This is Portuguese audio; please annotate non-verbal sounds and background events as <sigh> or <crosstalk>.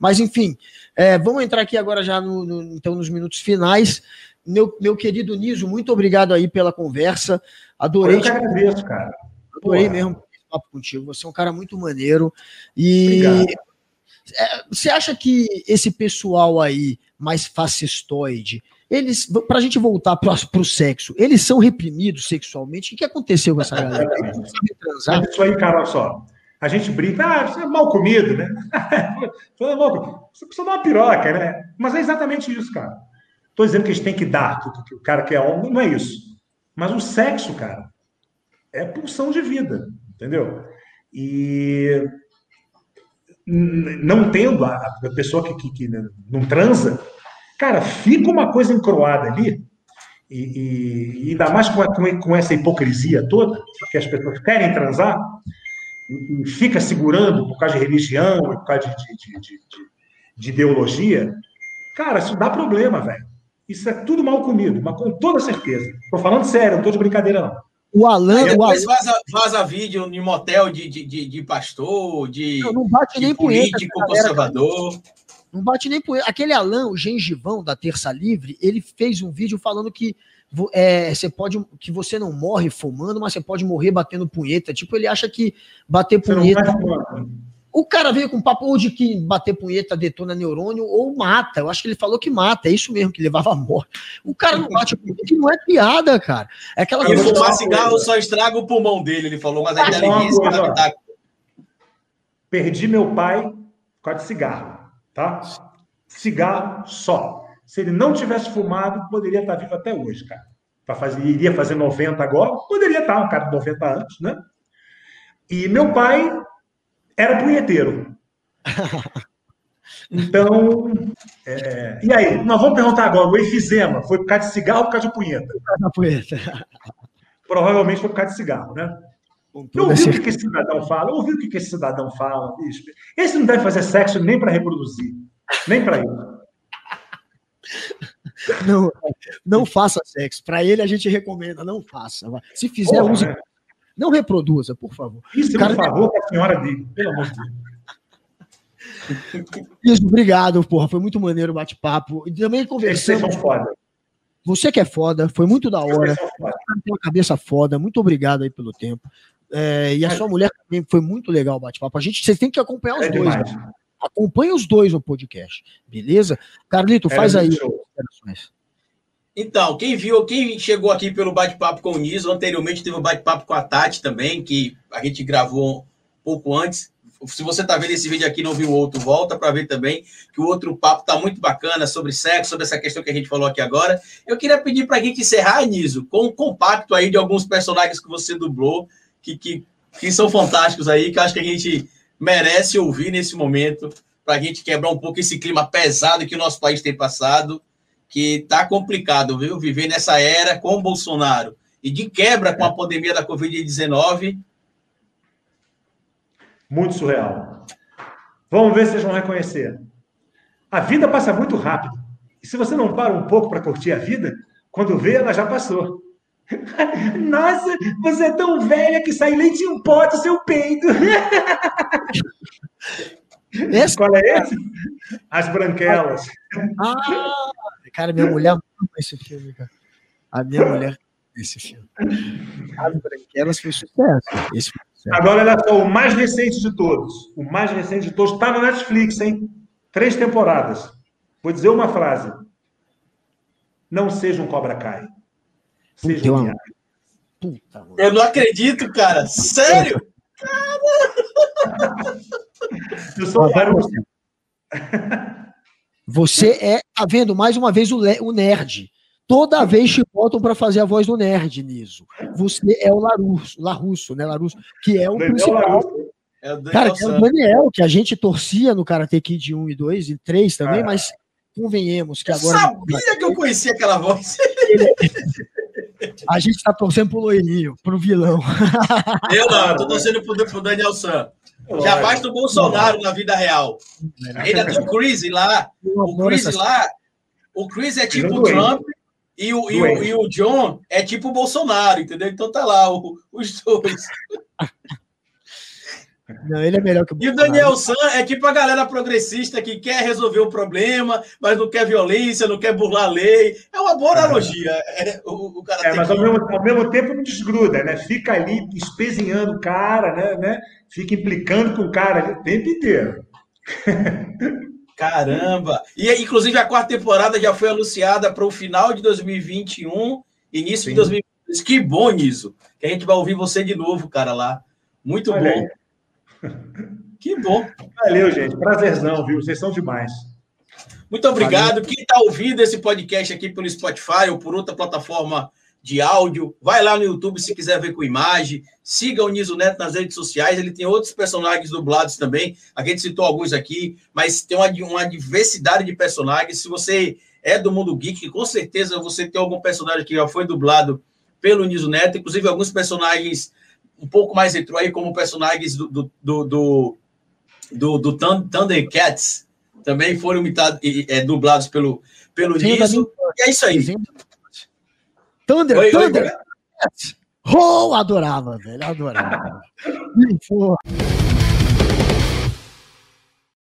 Mas, enfim, é, vamos entrar aqui agora já no, no, então nos minutos finais. Meu, meu querido Niso, muito obrigado aí pela conversa. Adorei. Eu que agradeço, cara. Adorei Porra. mesmo papo contigo. Você é um cara muito maneiro. E é, você acha que esse pessoal aí, mais fascistoide, eles, para a gente voltar para o sexo, eles são reprimidos sexualmente? O que aconteceu com essa galera? <laughs> transar? Isso aí, cara, só. A gente brinca, ah, você é mal comido, né? <laughs> você precisa dar uma piroca, né? Mas é exatamente isso, cara. Estou dizendo que a gente tem que dar, que o cara que é homem, não é isso. Mas o sexo, cara, é pulsão de vida, entendeu? E não tendo a, pessoa que, que, que, não transa, cara, fica uma coisa encroada ali, e, e, e ainda mais com, com, com, essa hipocrisia toda, que as pessoas querem transar, e, e, fica segurando por causa de religião, por causa de, de, de, de ideologia, cara, isso dá problema, velho. Isso é tudo mal comido, mas com toda certeza. Estou falando sério, não estou de brincadeira, não. O Alan. depois o Alan... Vaza, vaza vídeo em motel de, de, de, de pastor, de, não, não bate de nem político galera, conservador. Não bate nem punheta. Aquele Alan, o gengivão da Terça Livre, ele fez um vídeo falando que é, você pode que você não morre fumando, mas você pode morrer batendo punheta. Tipo, ele acha que bater punheta. O cara veio com um papo ou de que bater punheta detona neurônio ou mata. Eu acho que ele falou que mata. É isso mesmo, que levava a morte. O cara não bate punheta, que não é piada, cara. É aquela e fumar cigarro só estraga o pulmão dele, ele falou, mas a inteligência tá... Perdi meu pai por causa de cigarro, tá? Cigarro só. Se ele não tivesse fumado, poderia estar vivo até hoje, cara. Pra fazer, iria fazer 90 agora, poderia estar, um cara de 90 anos, né? E meu pai era punheteiro. <laughs> Então, é... e aí? Nós vamos perguntar agora: o efizema foi por causa de cigarro ou por causa de punheta? Por causa da punheta. Provavelmente foi por causa de cigarro, né? Eu ouvi o que esse cidadão fala, eu ouvi o que esse cidadão fala. Bicho. Esse não deve fazer sexo nem para reproduzir, nem para isso. Não, não faça sexo. Para ele a gente recomenda, não faça. Se fizer, Porra, use. Né? Não reproduza, por favor. Isso, Cara, por favor, para a senhora dele, pelo amor de Deus. Isso, obrigado, porra. Foi muito maneiro o bate-papo. E também conversamos. Vocês são foda. Você que é foda, foi muito da hora. Tem uma cabeça foda. Muito obrigado aí pelo tempo. É, e a sua mulher também foi muito legal o bate-papo. A gente, vocês têm que acompanhar os é dois. Né? Acompanha os dois no podcast, beleza? Carlito, é faz aí. as então, quem viu, quem chegou aqui pelo bate-papo com o Niso, anteriormente teve um bate-papo com a Tati também, que a gente gravou um pouco antes. Se você está vendo esse vídeo aqui e não viu o outro, volta para ver também, que o outro papo está muito bacana sobre sexo, sobre essa questão que a gente falou aqui agora. Eu queria pedir para a gente encerrar, Niso, com um compacto aí de alguns personagens que você dublou, que, que, que são fantásticos aí, que eu acho que a gente merece ouvir nesse momento, para a gente quebrar um pouco esse clima pesado que o nosso país tem passado que tá complicado, viu? Viver nessa era com o Bolsonaro e de quebra com a pandemia da Covid-19. Muito surreal. Vamos ver se vocês vão reconhecer. A vida passa muito rápido. E se você não para um pouco para curtir a vida, quando vê, ela já passou. <laughs> Nossa, você é tão velha que sai leite em pó do seu peito. Esse... Qual é esse? As Branquelas. Ah, cara, minha mulher ama esse filme, cara. A minha mulher esse filme. As Branquelas foi sucesso. Esse foi sucesso. Agora, olha só, o mais recente de todos. O mais recente de todos está no Netflix, hein? Três temporadas. Vou dizer uma frase. Não seja um Cobra Kai. Seja um Puta, Eu não acredito, cara. Sério? Cara! Eu sou você. você é, tá vendo mais uma vez o, o nerd. Toda vez te botam para fazer a voz do nerd, Niso. Você é o Larusso, Larusso, né? Larusso, que é o Daniel principal. É o cara, que é o Daniel, que a gente torcia no Karate Kid 1 e 2 e 3 também, ah. mas convenhemos que agora. Eu sabia que eu conhecia aquela voz. <laughs> A gente está torcendo pro loirinho, pro vilão. <laughs> Eu não, tô torcendo pro, pro Daniel San. Já basta o Bolsonaro na vida real. Ainda tem o Chris lá. O Chris lá. O Chris é tipo o Trump e o, e, o, e o John é tipo o Bolsonaro, entendeu? Então tá lá o, os dois. <laughs> Não, ele é melhor que o E o Daniel San é tipo a galera progressista que quer resolver o problema, mas não quer violência, não quer burlar a lei. É uma boa analogia. É, o, o cara é, mas que... ao, mesmo, ao mesmo tempo não desgruda, né? Fica ali espezinhando o cara, né? né? Fica implicando com o cara o tempo inteiro. <laughs> Caramba! E inclusive a quarta temporada já foi anunciada para o final de 2021, início Sim. de 2022. Que bom nisso! Que a gente vai ouvir você de novo, cara, lá. Muito Olha bom. Aí. <laughs> Que bom. Valeu, gente. Prazerzão, viu? Vocês são demais. Muito obrigado. Valeu. Quem está ouvindo esse podcast aqui pelo Spotify ou por outra plataforma de áudio. Vai lá no YouTube se quiser ver com imagem. Siga o Niso Neto nas redes sociais. Ele tem outros personagens dublados também. A gente citou alguns aqui, mas tem uma, uma diversidade de personagens. Se você é do mundo geek, com certeza você tem algum personagem que já foi dublado pelo Niso Neto, inclusive alguns personagens um pouco mais retrô aí, como personagens do, do, do, do, do, do Thundercats, também foram imitados, é, dublados pelo, pelo Niso. E é isso aí. Thunder, oi, Thunder. Oi, oh, adorava, velho, adorava. <laughs> Porra.